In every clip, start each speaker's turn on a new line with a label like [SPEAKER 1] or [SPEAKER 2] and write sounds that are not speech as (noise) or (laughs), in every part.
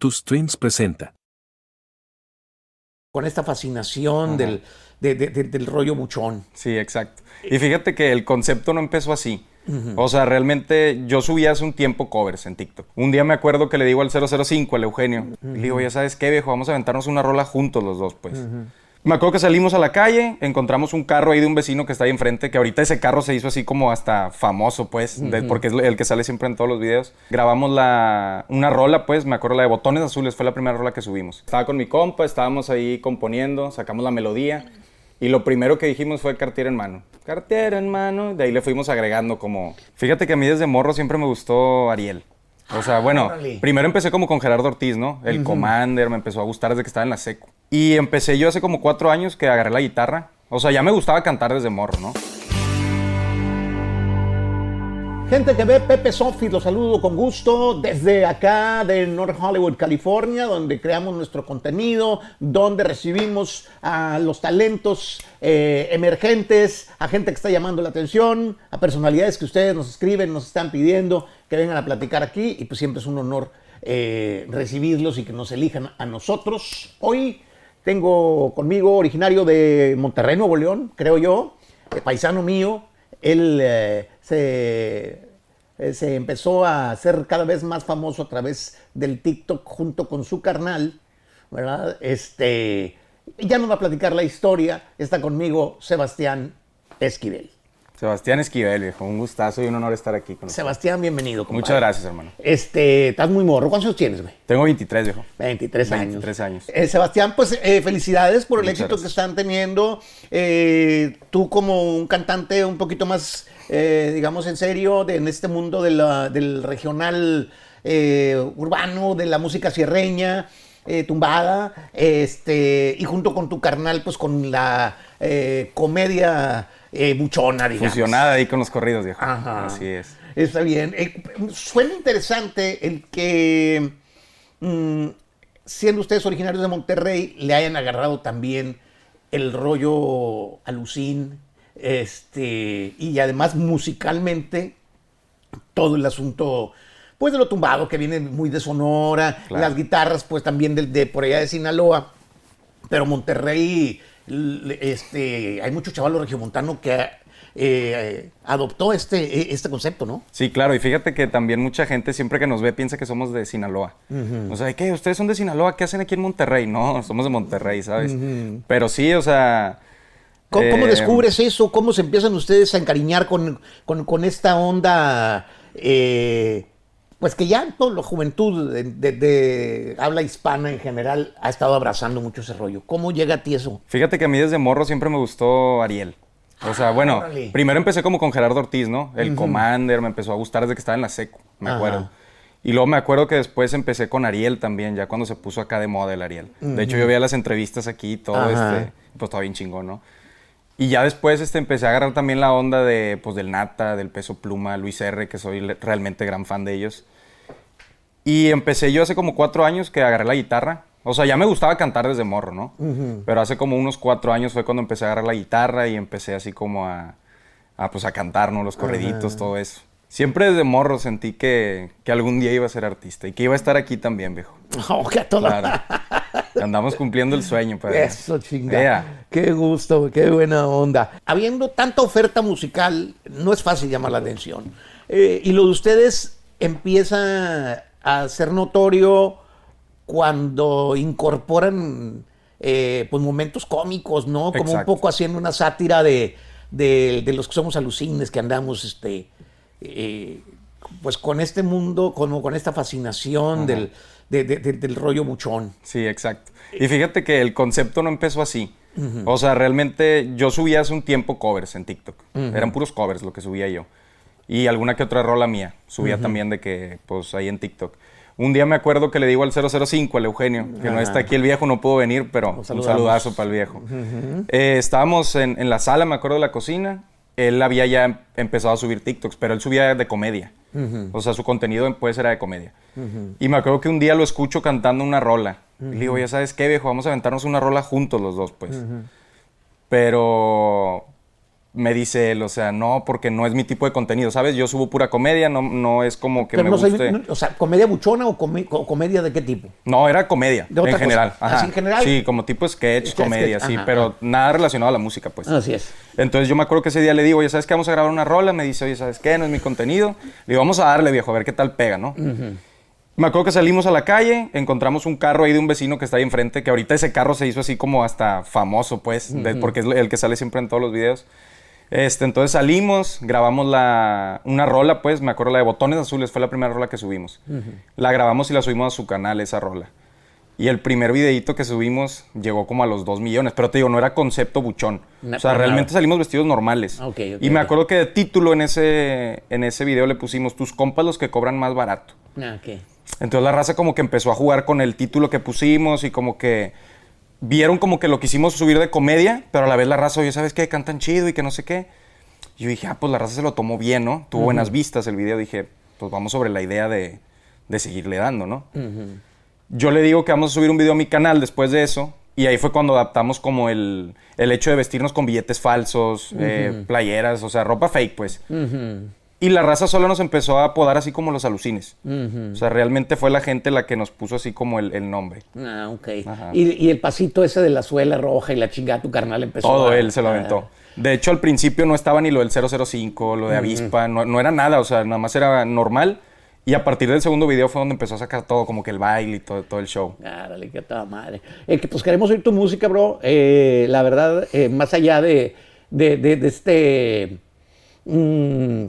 [SPEAKER 1] Tus Streams presenta.
[SPEAKER 2] Con esta fascinación del, de- de- de- del rollo buchón.
[SPEAKER 3] Sí, exacto. Y fíjate que el concepto no empezó así. O sea, realmente yo subí hace un tiempo covers en TikTok. Un día me acuerdo que le digo al 005, al Eugenio, y le digo, ya sabes qué, viejo, vamos a aventarnos una rola juntos los dos, pues. Me acuerdo que salimos a la calle, encontramos un carro ahí de un vecino que está ahí enfrente, que ahorita ese carro se hizo así como hasta famoso, pues, de- porque es el que sale siempre en todos los videos. Grabamos la, una rola, pues, me acuerdo la de Botones Azules, fue la primera rola que subimos. Estaba con mi compa, estábamos ahí componiendo, sacamos la melodía. Y lo primero que dijimos fue Cartier en mano. Cartier en mano. De ahí le fuimos agregando como... Fíjate que a mí desde morro siempre me gustó Ariel. O sea, bueno,
[SPEAKER 2] órale.
[SPEAKER 3] primero empecé como con Gerardo Ortiz, ¿no? El Commander me empezó a gustar desde que estaba en la seco. Y empecé yo hace como cuatro años que agarré la guitarra. O sea, ya me gustaba cantar desde morro, ¿no?
[SPEAKER 2] Gente que ve Pepe Sofi, los saludo con gusto desde acá de North Hollywood, California, donde creamos nuestro contenido, donde recibimos a los talentos eh, emergentes, a gente que está llamando la atención, a personalidades que ustedes nos escriben, nos están pidiendo que vengan a platicar aquí y pues siempre es un honor eh, recibirlos y que nos elijan a nosotros. Hoy tengo conmigo originario de Monterrey, Nuevo León, creo yo, eh, paisano mío, él eh, se, eh, se empezó a hacer cada vez más famoso a través del TikTok junto con su carnal, ¿verdad? Este, ya nos va a platicar la historia. Está conmigo Sebastián Esquivel.
[SPEAKER 3] Sebastián Esquivel, viejo. Un gustazo y un honor estar aquí con ustedes.
[SPEAKER 2] Sebastián, bienvenido. compadre.
[SPEAKER 3] Muchas gracias, hermano.
[SPEAKER 2] Este, estás muy morro. ¿Cuántos años tienes, güey?
[SPEAKER 3] Tengo 23, viejo.
[SPEAKER 2] 23 años.
[SPEAKER 3] 23 años.
[SPEAKER 2] Eh, Sebastián, pues eh, felicidades por el
[SPEAKER 3] Muchas
[SPEAKER 2] éxito que están teniendo. Eh, tú como un cantante un poquito más, digamos, en serio, de- en este mundo de la- del regional urbano, de la música sierreña, eh, tumbada, este, y junto con tu carnal, pues con la eh, comedia eh, buchona, digamos.
[SPEAKER 3] Fusionada ahí con los corridos, viejo.
[SPEAKER 2] Ajá.
[SPEAKER 3] Así es.
[SPEAKER 2] Está bien. Eh, suena interesante el que, mm, siendo ustedes originarios de Monterrey, le hayan agarrado también el rollo alucín, este, y además musicalmente todo el asunto, pues de lo tumbado, que viene muy de Sonora,
[SPEAKER 3] Claro.
[SPEAKER 2] las guitarras, pues también del- de, por allá de Sinaloa, pero Monterrey, este, hay mucho chaval regiomontano que eh, adoptó este, este concepto, ¿no?
[SPEAKER 3] Sí, claro, y fíjate que también mucha gente siempre que nos ve piensa que somos de Sinaloa. O sea, ¿qué? ¿Ustedes son de Sinaloa? ¿Qué hacen aquí en Monterrey? No, (laughs) somos de Monterrey, ¿sabes? Pero sí, o sea...
[SPEAKER 2] ¿Cómo, cómo
[SPEAKER 3] eh,
[SPEAKER 2] descubres eso? ¿Cómo se empiezan ustedes a encariñar con, con- con esta onda? eh, pues que ya toda la juventud de, de- de habla hispana en general ha estado abrazando mucho ese rollo. ¿Cómo llega a ti eso?
[SPEAKER 3] Fíjate que a mí desde morro siempre me gustó Ariel. O sea, bueno,
[SPEAKER 2] órale.
[SPEAKER 3] primero empecé como con Gerardo Ortiz, ¿no? El Commander me empezó a gustar desde que estaba en la seco, me
[SPEAKER 2] Ajá.
[SPEAKER 3] acuerdo. Y luego me acuerdo que después empecé con Ariel también, ya cuando se puso acá de moda el Ariel. De hecho, yo veía las entrevistas aquí y todo,
[SPEAKER 2] Ajá.
[SPEAKER 3] este, pues estaba bien chingón, ¿no? Y ya después este, empecé a agarrar también la onda de, pues, del Nata, del Peso Pluma, Luis R., que soy realmente gran fan de ellos. Y empecé yo hace como cuatro años que agarré la guitarra. O sea, ya me gustaba cantar desde morro, ¿no? Pero hace como unos cuatro años fue cuando empecé a agarrar la guitarra y empecé así como a, a, pues, a cantar, ¿no? Los corriditos, todo eso. Siempre desde morro sentí que, que algún día iba a ser artista y que iba a estar aquí también, viejo. (laughs)
[SPEAKER 2] Oh, que a toda-
[SPEAKER 3] Claro. (laughs) Andamos cumpliendo el sueño, pues.
[SPEAKER 2] Eso, chinga.
[SPEAKER 3] Ea.
[SPEAKER 2] Qué gusto, qué buena onda. Habiendo tanta oferta musical, no es fácil llamar la atención. Eh, y lo de ustedes empieza a ser notorio cuando incorporan eh, pues momentos cómicos, ¿no? Como un poco haciendo una sátira de, de- de los que somos alucines, que andamos este, eh, pues con este mundo, con, con esta fascinación del, de- de- de- del rollo buchón.
[SPEAKER 3] Sí, exacto. Y fíjate que el concepto no empezó así. O sea, realmente yo subía hace un tiempo covers en TikTok. Eran puros covers lo que subía yo. Y alguna que otra rola mía. Subía también de que, pues, ahí en TikTok. Un día me acuerdo que le digo al 005, al Eugenio, que no está aquí el viejo, no pudo venir, pero un saludazo para el viejo. Eh, estábamos en, en la sala, me acuerdo de la cocina. Él había ya em- empezado a subir TikToks, pero él subía de comedia. O sea, su contenido pues era de comedia. Y me acuerdo que un día lo escucho cantando una rola. Y le digo, ya sabes qué, viejo, vamos a aventarnos una rola juntos los dos, pues. Pero me dice él, o sea, no, porque no es mi tipo de contenido, ¿sabes? Yo subo pura comedia, no, no es como que
[SPEAKER 2] Pero
[SPEAKER 3] me
[SPEAKER 2] no soy-
[SPEAKER 3] guste.
[SPEAKER 2] no- o sea, ¿comedia buchona o, come- o comedia de qué tipo?
[SPEAKER 3] No, era comedia,
[SPEAKER 2] De otra
[SPEAKER 3] en general.
[SPEAKER 2] cosa. ¿Así en general?
[SPEAKER 3] Sí, como tipo sketch,
[SPEAKER 2] Sketch,
[SPEAKER 3] comedia,
[SPEAKER 2] sketch,
[SPEAKER 3] sí,
[SPEAKER 2] ajá,
[SPEAKER 3] pero
[SPEAKER 2] ajá.
[SPEAKER 3] nada relacionado a la música, pues.
[SPEAKER 2] Así es.
[SPEAKER 3] Entonces yo me acuerdo que ese día le digo, oye, ¿sabes qué? Vamos a grabar una rola. Me dice, oye, ¿sabes qué? No es mi contenido. Le digo, vamos a darle, viejo, a ver qué tal pega, ¿no? Me acuerdo que salimos a la calle, encontramos un carro ahí de un vecino que está ahí enfrente, que ahorita ese carro se hizo así como hasta famoso, pues, de- porque es el que sale siempre en todos los videos. Este, entonces salimos, grabamos la, una rola, pues, me acuerdo la de Botones Azules, fue la primera rola que subimos. La grabamos y la subimos a su canal, esa rola. Y el primer videíto que subimos llegó como a los 2 millones, pero te digo, no era concepto buchón.
[SPEAKER 2] Na-
[SPEAKER 3] o sea, realmente
[SPEAKER 2] nada.
[SPEAKER 3] salimos vestidos normales.
[SPEAKER 2] Ah, ok, ok,
[SPEAKER 3] y me acuerdo que de título en ese, en ese video le pusimos, tus compas los que cobran más barato.
[SPEAKER 2] Ah.
[SPEAKER 3] Entonces la raza como que empezó a jugar con el título que pusimos y como que vieron como que lo quisimos subir de comedia, pero a la vez la raza, oye, ¿sabes qué? Cantan chido y que no sé qué. Y yo dije, ah, pues la raza se lo tomó bien, ¿no? Tuvo buenas vistas el video. Dije, pues vamos sobre la idea de, de seguirle dando, ¿no? Yo le digo que vamos a subir un video a mi canal después de eso. Y ahí fue cuando adaptamos como el, el hecho de vestirnos con billetes falsos, eh, playeras, o sea, ropa fake, pues. Y la raza solo nos empezó a apodar así como los alucines. O sea, realmente fue la gente la que nos puso así como el, el nombre.
[SPEAKER 2] Ah, ok. Y, y el pasito ese de la suela roja y la chingada, tu carnal empezó
[SPEAKER 3] Todo
[SPEAKER 2] a-
[SPEAKER 3] él se lo
[SPEAKER 2] a-
[SPEAKER 3] aventó. De hecho, al principio no estaba ni lo del 005, lo de avispa, no, no era nada, o sea, nada más era normal. Y a partir del segundo video fue donde empezó a sacar todo, como que el baile y todo, todo el show.
[SPEAKER 2] Árale, qué toda madre. Eh, que, pues queremos oír tu música, bro. Eh, la verdad, eh, más allá de, de, de- de este. mm,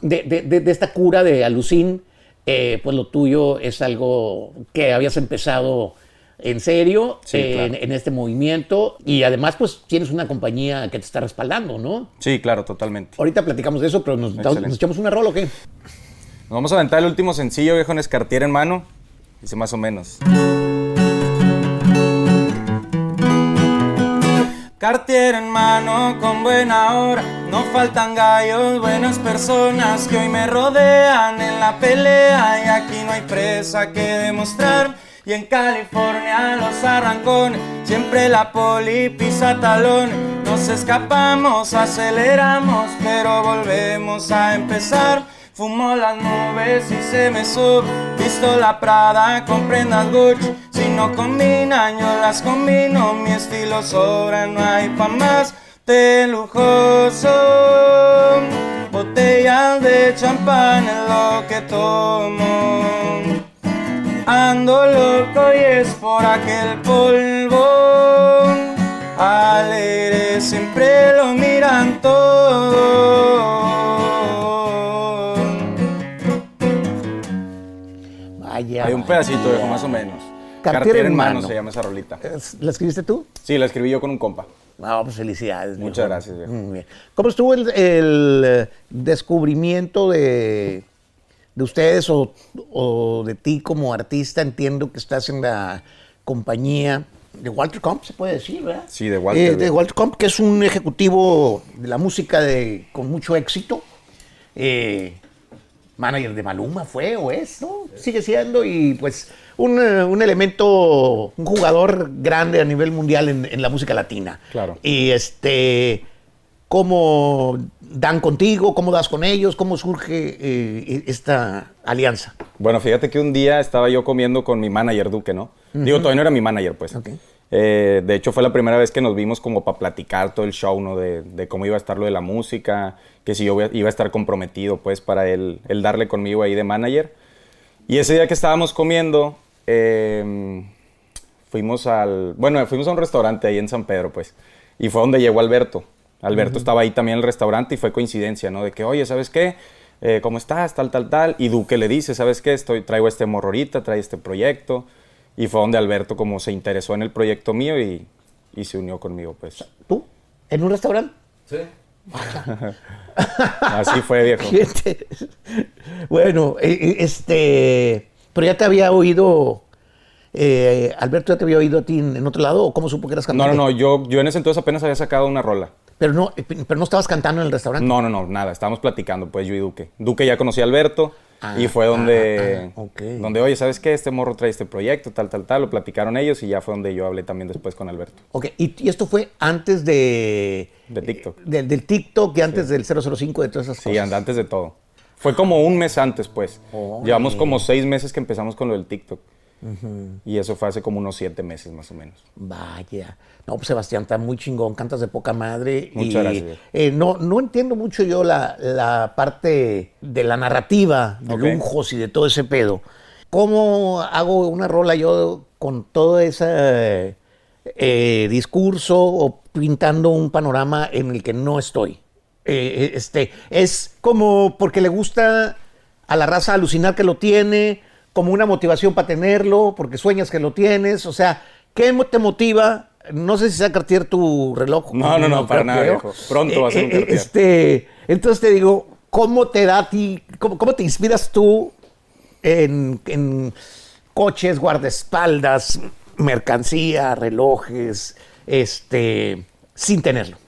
[SPEAKER 2] de, de- de- de esta cura de alucín, eh, pues lo tuyo es algo que habías empezado en serio
[SPEAKER 3] Sí,
[SPEAKER 2] eh,
[SPEAKER 3] claro.
[SPEAKER 2] en, en este movimiento y además pues tienes una compañía que te está respaldando, ¿no?
[SPEAKER 3] Sí, claro, totalmente.
[SPEAKER 2] Ahorita platicamos de eso, pero nos, nos echamos una rola o qué?
[SPEAKER 3] Nos vamos a aventar el último sencillo, viejo, en Escartier en mano. Dice más o menos. Cartier en mano con buena hora, no faltan gallos, buenas personas que hoy me rodean en la pelea y aquí no hay presa que demostrar. Y en California los arrancones, siempre la poli pisa talones, nos escapamos, aceleramos, pero volvemos a empezar. Fumo las nubes y se me sube. Visto la Prada con prendas Gucci. Si no combinan, yo las combino. Mi estilo sobra, no hay pa' más de lujoso. Botellas de champán es lo que tomo. Ando loco y es por aquel polvo. Alegre siempre lo miran todo.
[SPEAKER 2] Vaya.
[SPEAKER 3] Hay un pedacito, viejo, más o menos.
[SPEAKER 2] Cartier en
[SPEAKER 3] en mano
[SPEAKER 2] mano.
[SPEAKER 3] se llama esa rolita.
[SPEAKER 2] ¿Es- ¿La escribiste tú?
[SPEAKER 3] Sí, la escribí yo con un compa.
[SPEAKER 2] No, pues felicidades.
[SPEAKER 3] Muchas
[SPEAKER 2] viejo.
[SPEAKER 3] gracias, viejo.
[SPEAKER 2] Muy bien. ¿Cómo estuvo el, el, eh, descubrimiento de, de ustedes o, o de ti como artista? Entiendo que estás en la compañía de Walter Comp, se puede decir, ¿verdad?
[SPEAKER 3] Sí, de Walter,
[SPEAKER 2] Eh, de. Walter Comp, que es un ejecutivo de la música de, con mucho éxito. Eh, manager de Maluma fue o es, ¿no? Sigue siendo y pues un, eh, un elemento, un jugador grande a nivel mundial en, en la música latina.
[SPEAKER 3] Claro.
[SPEAKER 2] Y este, ¿cómo dan contigo? ¿Cómo das con ellos? ¿Cómo surge eh, esta alianza?
[SPEAKER 3] Bueno, fíjate que un día estaba yo comiendo con mi manager Duque, ¿no? Digo, todavía no era mi manager, pues.
[SPEAKER 2] Ok.
[SPEAKER 3] Eh, de hecho, fue la primera vez que nos vimos como para platicar todo el show, ¿no? De, de cómo iba a estar lo de la música, que si yo iba a estar comprometido, pues, para él, él darle conmigo ahí de manager. Y ese día que estábamos comiendo, eh, fuimos al... Bueno, fuimos a un restaurante ahí en San Pedro, pues. Y fue donde llegó Alberto. Alberto estaba ahí también en el restaurante y fue coincidencia, ¿no? De que, oye, ¿sabes qué? Eh, ¿Cómo estás? Tal, tal, tal. Y Duque le dice, ¿sabes qué? Estoy, traigo este morro ahorita, trae este proyecto. Y fue donde Alberto como se interesó en el proyecto mío y, y se unió conmigo, pues.
[SPEAKER 2] ¿Tú? ¿En un restaurante? (laughs)
[SPEAKER 3] Así fue, viejo.
[SPEAKER 2] Gente. Bueno, eh, eh, este, pero ya te había oído, eh, Alberto ya te había oído a ti en, otro lado, o cómo supo que eras
[SPEAKER 3] No,
[SPEAKER 2] cantante?
[SPEAKER 3] no, no, yo, yo en ese entonces apenas había sacado una rola.
[SPEAKER 2] Pero no, eh, pero no estabas cantando en el restaurante.
[SPEAKER 3] No, no, no, nada, estábamos platicando, pues yo y Duque. Duque ya conocía a Alberto y fue donde,
[SPEAKER 2] ah, ok.
[SPEAKER 3] donde, oye, ¿sabes qué? Este morro trae este proyecto, tal, tal, tal. Lo platicaron ellos y ya fue donde yo hablé también después con Alberto.
[SPEAKER 2] Ok, y, y esto fue antes de...
[SPEAKER 3] De TikTok.
[SPEAKER 2] Del, del TikTok y antes del 005 de todas esas
[SPEAKER 3] Sí,
[SPEAKER 2] cosas.
[SPEAKER 3] and- antes de todo. Fue como un mes antes, pues. Llevamos como seis meses que empezamos con lo del TikTok. Y eso fue hace como unos siete meses más o menos.
[SPEAKER 2] Vaya. No, pues Sebastián, está muy chingón, cantas de poca madre.
[SPEAKER 3] Muchas
[SPEAKER 2] y,
[SPEAKER 3] gracias.
[SPEAKER 2] eh, no, no entiendo mucho yo la, la parte de la narrativa, de lujos y de todo ese pedo. ¿Cómo hago una rola yo con todo ese eh, discurso o pintando un panorama en el que no estoy? Eh, este, es como porque le gusta a la raza alucinar que lo tiene, como una motivación para tenerlo, porque sueñas que lo tienes. O sea, ¿qué te motiva? No sé si sea Cartier tu reloj.
[SPEAKER 3] No, no, no, para nada, viejo. Pronto va a ser un Cartier.
[SPEAKER 2] Este, entonces te digo, ¿cómo te da a ti, cómo, cómo te inspiras tú en, en coches, guardaespaldas, mercancía, relojes, este, sin tenerlo?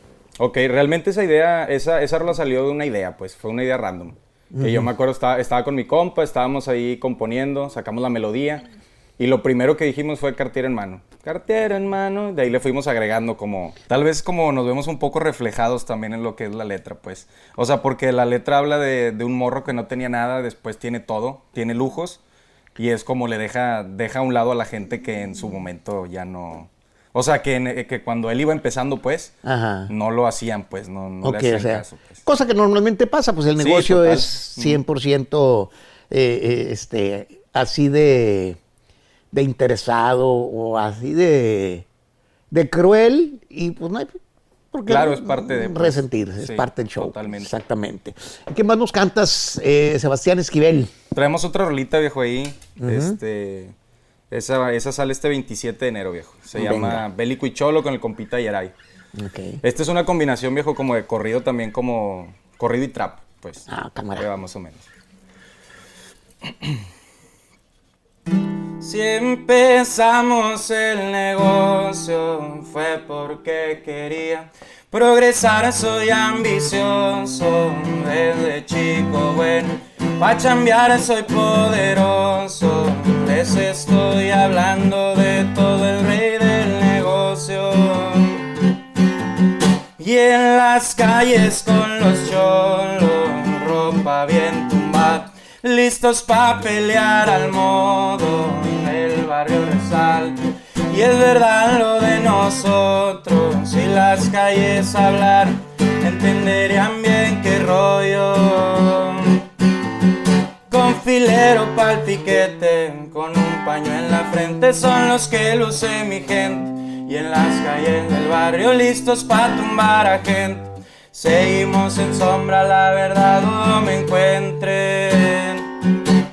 [SPEAKER 3] Ok, realmente esa idea, esa, esa rola salió de una idea, pues fue una idea random. Que yo me acuerdo, estaba, estaba con mi compa, estábamos ahí componiendo, sacamos la melodía y lo primero que dijimos fue Cartier en mano. Cartier en mano, de ahí le fuimos agregando como, tal vez como nos vemos un poco reflejados también en lo que es la letra, pues. O sea, porque la letra habla de, de un morro que no tenía nada, después tiene todo, tiene lujos y es como le deja, deja a un lado a la gente que en su momento ya no... O sea, que, en- que cuando él iba empezando, pues,
[SPEAKER 2] Ajá.
[SPEAKER 3] no lo hacían, pues, no, no
[SPEAKER 2] Ok,
[SPEAKER 3] le hacían
[SPEAKER 2] o sea,
[SPEAKER 3] caso. Pues.
[SPEAKER 2] Cosa que normalmente pasa, pues el negocio es 100% eh, eh, este, así de, de interesado o así de, de cruel y pues no hay por qué
[SPEAKER 3] Claro, es parte de, pues,
[SPEAKER 2] resentirse, es
[SPEAKER 3] sí,
[SPEAKER 2] parte del show.
[SPEAKER 3] totalmente.
[SPEAKER 2] Exactamente. ¿Qué más nos cantas, eh, Sebastián Esquivel?
[SPEAKER 3] Traemos otra rolita, viejo, ahí. Este. Esa, esa sale este 27 de enero, viejo. Se
[SPEAKER 2] Venga.
[SPEAKER 3] llama Bélico y Cholo con el compita Yaray.
[SPEAKER 2] Ok.
[SPEAKER 3] Esta es una combinación, viejo, como de corrido también, como corrido y trap, pues.
[SPEAKER 2] Ah, cámara.
[SPEAKER 3] Va, más o menos. Si empezamos el negocio fue porque quería progresar, soy ambicioso desde chico bueno, pa' chambear soy poderoso, les estoy hablando de todo el rey del negocio. Y en las calles con los cholos, ropa bien tumbada, listos pa' pelear al modo, el barrio resalta. Y es verdad lo de nosotros, si las calles hablar, entenderían bien qué rollo. Con filero pa'l piquete, con un paño en la frente, son los que luce mi gente. Y en las calles del barrio listos pa' tumbar a gente. Seguimos en sombra, la verdad dudo me encuentren.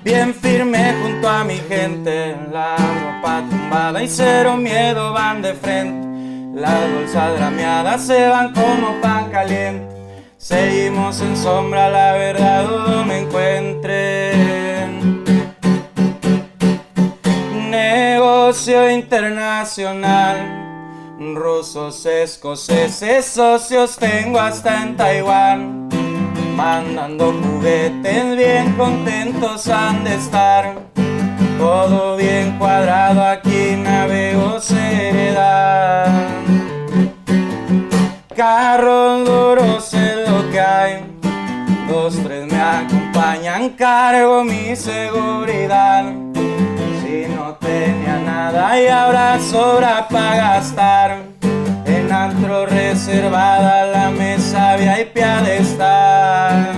[SPEAKER 3] Bien firme junto a mi gente, la ropa tumbada y cero miedo van de frente. Las bolsas drameadas se van como pan caliente. Seguimos en sombra, la verdad dudo me encuentren. Negocio internacional, rusos, escoceses, socios tengo hasta en Taiwán. Mandando juguetes bien contentos han de estar. Todo bien cuadrado, aquí navego seriedad. Carros duros es lo que hay. Dos, tres me acompañan, cargo mi seguridad. Nada y ahora sobra para gastar. En antro reservada la mesa VIP ha de estar.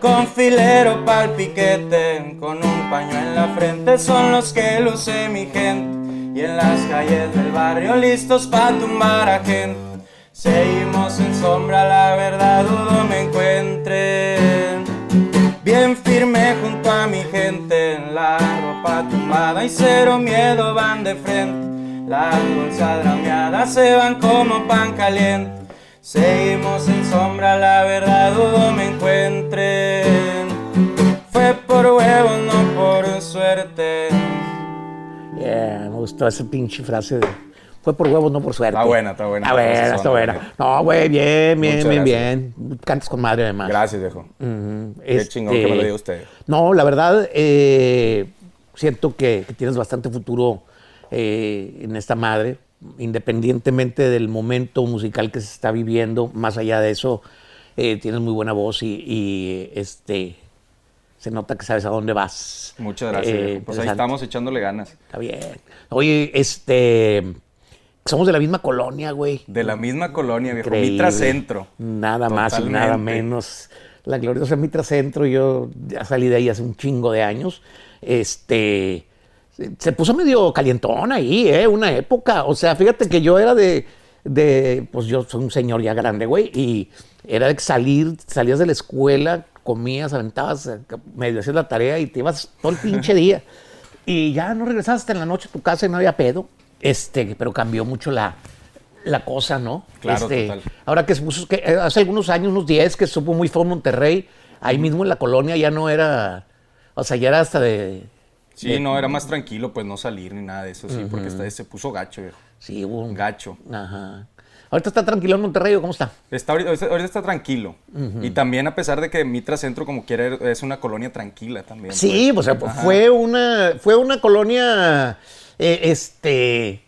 [SPEAKER 3] Con filero pa'l piquete, con un paño en la frente, son los que luce mi gente. Y en las calles del barrio listos pa' tumbar a gente. Seguimos en sombra, la verdad dudo me encuentren. Bien firme junto a mi gente, la ropa tumbada y cero miedo van de frente. Las bolsas drameadas se van como pan caliente. Seguimos en sombra, la verdad dudo me encuentren. Fue por huevo, no por suerte.
[SPEAKER 2] Yeah, me gustó esa pinche frase de Fue por huevos, no por suerte.
[SPEAKER 3] Está buena, está buena.
[SPEAKER 2] Está buena,
[SPEAKER 3] Esa
[SPEAKER 2] está buena. No, güey, bien, bien,
[SPEAKER 3] Muchas
[SPEAKER 2] bien,
[SPEAKER 3] gracias.
[SPEAKER 2] bien. Cantas con madre, además.
[SPEAKER 3] Gracias, viejo.
[SPEAKER 2] Ujú.
[SPEAKER 3] Qué chingón que me lo
[SPEAKER 2] Este,
[SPEAKER 3] diga usted.
[SPEAKER 2] No, la verdad, eh, siento que, que tienes bastante futuro eh, en esta madre, independientemente del momento musical que se está viviendo, más allá de eso, eh, tienes muy buena voz y, y, este, se nota que sabes a dónde vas.
[SPEAKER 3] Muchas gracias.
[SPEAKER 2] Eh,
[SPEAKER 3] viejo. Pues ahí estamos echándole ganas.
[SPEAKER 2] Está bien. Oye, este, somos de la misma colonia, güey.
[SPEAKER 3] De la misma colonia, viejo.
[SPEAKER 2] Increíble.
[SPEAKER 3] Mitra Centro.
[SPEAKER 2] Nada más y nada menos. La gloriosa Mitra Centro, yo ya salí de ahí hace un chingo de años. Este. se- puso medio calientón ahí, ¿eh? Una época. O sea, fíjate que yo era de. de pues yo soy un señor ya grande, güey. Y era de salir, salías de la escuela, comías, aventabas, medio hacías la tarea y te ibas todo el pinche día. Y ya no regresabas hasta en la noche a tu casa y no había pedo. Este, pero cambió mucho la, la cosa, ¿no?
[SPEAKER 3] Claro,
[SPEAKER 2] Este,
[SPEAKER 3] total.
[SPEAKER 2] Ahora que se puso, que eh, hace algunos años, unos 10, que supo muy en Monterrey, ahí mismo en la colonia ya no era, o sea, ya era hasta de,
[SPEAKER 3] Sí, no, era más tranquilo, pues no salir ni nada de eso, sí, porque esta vez se puso gacho, viejo.
[SPEAKER 2] sí, hubo un...
[SPEAKER 3] Gacho.
[SPEAKER 2] Ajá. ¿Ahorita está tranquilo en Monterrey cómo está?
[SPEAKER 3] Está ahorita, ahorita está tranquilo. Y también, a pesar de que Mitra Centro, como quiera, es una colonia tranquila también.
[SPEAKER 2] Sí,
[SPEAKER 3] pues.
[SPEAKER 2] o sea,
[SPEAKER 3] Ajá.
[SPEAKER 2] fue una, fue una colonia, eh, este,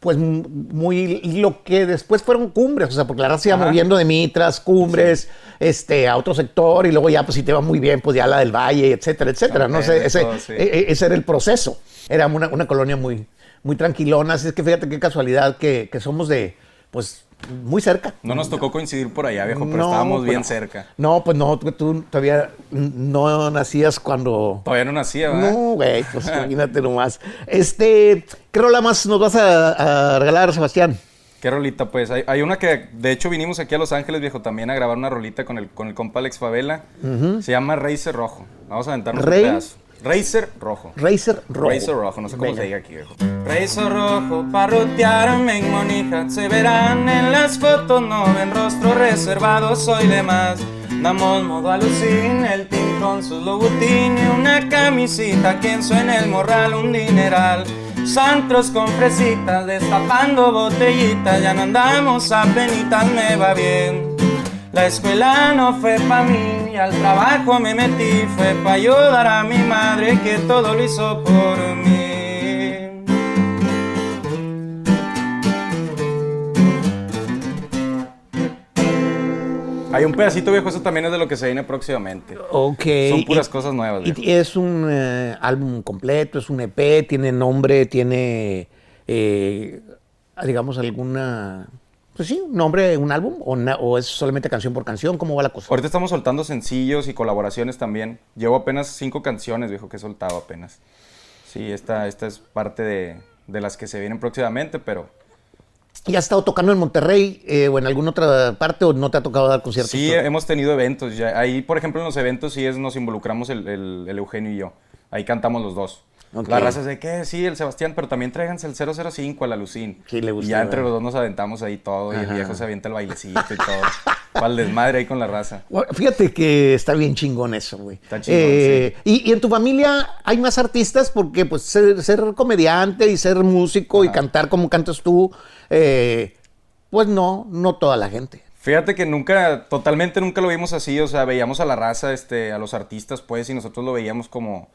[SPEAKER 2] pues muy, lo que después fueron cumbres, o sea, porque la raza se iba
[SPEAKER 3] Ajá.
[SPEAKER 2] moviendo de Mitras, cumbres, este, a otro sector, y luego ya, pues si te va muy bien, pues ya la del Valle, etcétera, etcétera, no ese,
[SPEAKER 3] todo, sí.
[SPEAKER 2] e- e- ese era el proceso. Era una, una colonia muy, muy tranquilona, así es que fíjate qué casualidad que, que somos de, pues, muy cerca.
[SPEAKER 3] No nos tocó coincidir por allá, viejo, pero
[SPEAKER 2] No,
[SPEAKER 3] estábamos bien cerca.
[SPEAKER 2] No, pues no, tú, todavía no nacías cuando...
[SPEAKER 3] Todavía no nacía, ¿verdad?
[SPEAKER 2] No, güey, (laughs) pues imagínate nomás. Este, ¿qué rola más nos vas a, a regalar, Sebastián?
[SPEAKER 3] ¿Qué rolita, pues? Hay, hay una que, de hecho, vinimos aquí a Los Ángeles, viejo, también a grabar una rolita con el, con el compa Alex Favela. Se llama Racer Rojo. Vamos a aventarnos
[SPEAKER 2] Rey-
[SPEAKER 3] un pedazo. Racer Rojo.
[SPEAKER 2] Racer Rojo.
[SPEAKER 3] Racer Rojo, no sé cómo
[SPEAKER 2] Venga.
[SPEAKER 3] se diga aquí, viejo. Racer Rojo, parrotearme en Monija. Se verán en las fotos, no ven rostro reservado, soy de más. Damos modo alucin, el team con sus lobutín y una camisita. Quien suena el morral, un dineral. Santros con fresitas, destapando botellitas. Ya no andamos a penitas, me va bien. La escuela no fue pa' mí, y al trabajo me metí, fue pa' ayudar a mi madre que todo lo hizo por mí. Hay un pedacito viejo, eso también es de lo que se viene próximamente.
[SPEAKER 2] Ok.
[SPEAKER 3] Son puras
[SPEAKER 2] y-
[SPEAKER 3] cosas nuevas.
[SPEAKER 2] Y es un eh, álbum completo, es un EP, tiene nombre, tiene, eh, digamos, alguna... Pues sí, nombre, un álbum, o, na- o es solamente canción por canción, ¿cómo va la cosa?
[SPEAKER 3] Ahorita estamos soltando sencillos y colaboraciones también. Llevo apenas cinco canciones, viejo, que he soltado apenas. Sí, esta, esta es parte de, de las que se vienen próximamente, pero
[SPEAKER 2] ¿Ya has estado tocando en Monterrey eh, o en alguna otra parte o no te ha tocado dar conciertos?
[SPEAKER 3] Sí, hemos tenido eventos. Ya. Ahí, por ejemplo, en los eventos sí es, nos involucramos el, el- el Eugenio y yo. Ahí cantamos los dos. La raza es de que sí, el Sebastián, pero también tráiganse el 005 a la Lucín.
[SPEAKER 2] Sí, le gusta,
[SPEAKER 3] Y ya entre los dos nos aventamos ahí todo y el viejo se avienta el bailecito y todo. (laughs) Para el desmadre ahí con la raza.
[SPEAKER 2] Bueno, Fíjate que está bien chingón eso, güey.
[SPEAKER 3] Está chingón,
[SPEAKER 2] Eh, y, y en tu familia hay más artistas porque pues ser, ser comediante y ser músico y cantar como cantas tú, eh, pues no, no toda la gente.
[SPEAKER 3] Fíjate que nunca, totalmente nunca lo vimos así, o sea, veíamos a la raza, este, a los artistas, pues, y nosotros lo veíamos como,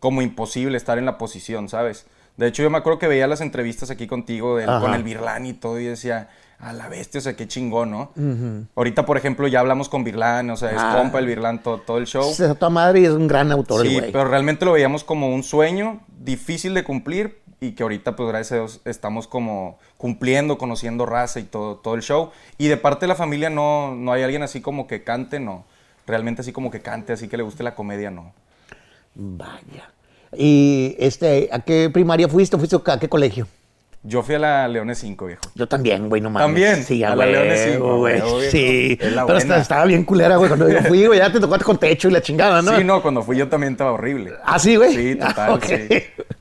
[SPEAKER 3] como imposible estar en la posición, ¿sabes? De hecho, yo me acuerdo que veía las entrevistas aquí contigo del- con el Virlán y todo, y decía, a la bestia, o sea, qué chingón, ¿no? Ahorita, por ejemplo, ya hablamos con Virlán, o sea, es
[SPEAKER 2] Ah.
[SPEAKER 3] compa el Virlán todo, todo el show.
[SPEAKER 2] A toda madre y es un gran autor
[SPEAKER 3] Sí, pero realmente lo veíamos como un sueño difícil de cumplir y que ahorita, pues gracias a Dios, estamos como cumpliendo, conociendo raza y todo, todo el show. Y de parte de la familia no, no hay alguien así como que cante, no. Realmente así como que cante, así que le guste la comedia, no.
[SPEAKER 2] Vaya. ¿Y este, a qué primaria fuiste? ¿Fuiste a qué colegio?
[SPEAKER 3] Yo fui a la Leones 5, viejo.
[SPEAKER 2] Yo también, güey, no mames.
[SPEAKER 3] ¿También?
[SPEAKER 2] Sí, a,
[SPEAKER 3] A la Leones cinco,
[SPEAKER 2] güey.
[SPEAKER 3] huevo, viejo.
[SPEAKER 2] Sí,
[SPEAKER 3] Es la
[SPEAKER 2] pero esta- estaba bien culera, güey, cuando yo fui, güey, ya te tocó con techo y la chingada, ¿no?
[SPEAKER 3] Sí, no, cuando fui yo también estaba horrible.
[SPEAKER 2] ¿Ah, sí, güey?
[SPEAKER 3] Sí, total,
[SPEAKER 2] Ah,
[SPEAKER 3] sí.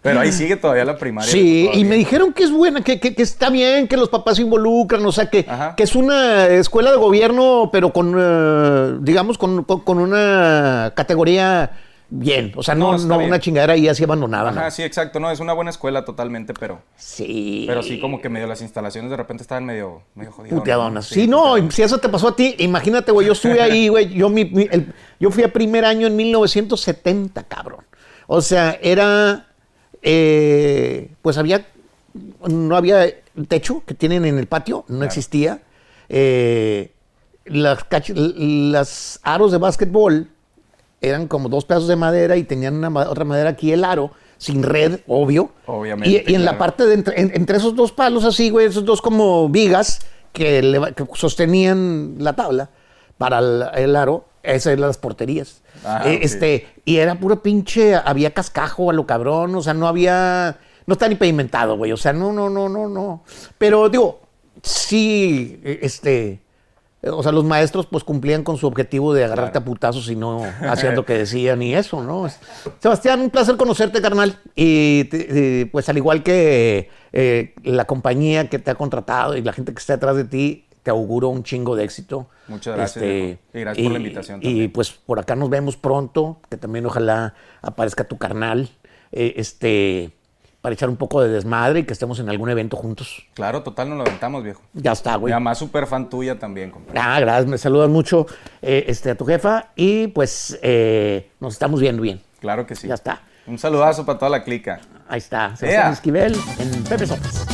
[SPEAKER 3] Pero ahí sigue todavía la primaria.
[SPEAKER 2] Sí, y me dijeron que es buena, que, que- que está bien, que los papás se involucran, o sea, que, que es una escuela de gobierno, pero con, eh, digamos, con, con- con una categoría bien. O sea,
[SPEAKER 3] No,
[SPEAKER 2] no, no una chingadera ahí así abandonada. ¿no?
[SPEAKER 3] Ajá, sí, exacto. No, es una buena escuela totalmente, pero,
[SPEAKER 2] Sí.
[SPEAKER 3] pero sí como que medio las instalaciones de repente estaban medio, medio jodidas.
[SPEAKER 2] Puteadonas. Sí, no, y si eso te pasó a ti, imagínate, güey, yo estuve ahí, güey, yo, mi- mi- el- yo fui a primer año en 1970, cabrón. O sea, era, eh, pues había, no había techo que tienen en el patio, no existía. Eh, las, las aros de básquetbol eran como dos pedazos de madera y tenían una otra madera aquí el aro, sin red, obvio.
[SPEAKER 3] Obviamente,
[SPEAKER 2] Y, y en la parte de entre, en- entre esos dos palos así, güey, esos dos como vigas que, sostenían la tabla para el, el aro, esas eran las porterías.
[SPEAKER 3] Ah,
[SPEAKER 2] Eh,
[SPEAKER 3] ok.
[SPEAKER 2] Este, y era puro pinche, había cascajo a lo cabrón, o sea, no había, no está ni pavimentado, güey, o sea, no, no, no, no, no. Pero digo, sí, eh, este, o sea, los maestros pues cumplían con su objetivo de agarrarte a putazos y no (laughs) hacían lo que decían y eso, ¿no? Sebastián, un placer conocerte, carnal. Y pues al igual que eh, la compañía que te ha contratado y la gente que está detrás de ti, te auguro un chingo de éxito. Este,
[SPEAKER 3] Muchas gracias, viejo. Y gracias por la invitación
[SPEAKER 2] Y
[SPEAKER 3] también.
[SPEAKER 2] pues por acá nos vemos pronto, que también ojalá aparezca tu carnal, eh, este, para echar un poco de desmadre y que estemos en algún evento juntos.
[SPEAKER 3] Claro, total, nos lo aventamos, viejo.
[SPEAKER 2] Ya está,
[SPEAKER 3] Mi
[SPEAKER 2] güey.
[SPEAKER 3] mamá es súper fan tuya también, compadre.
[SPEAKER 2] Ah, gracias, me saludas mucho eh, este, a tu jefa y pues eh, nos estamos viendo bien.
[SPEAKER 3] Claro que sí.
[SPEAKER 2] Ya está.
[SPEAKER 3] Un saludazo para toda la clica.
[SPEAKER 2] Ahí está, Sebastián
[SPEAKER 3] Ea.
[SPEAKER 2] Esquivel en Pepe Sopas.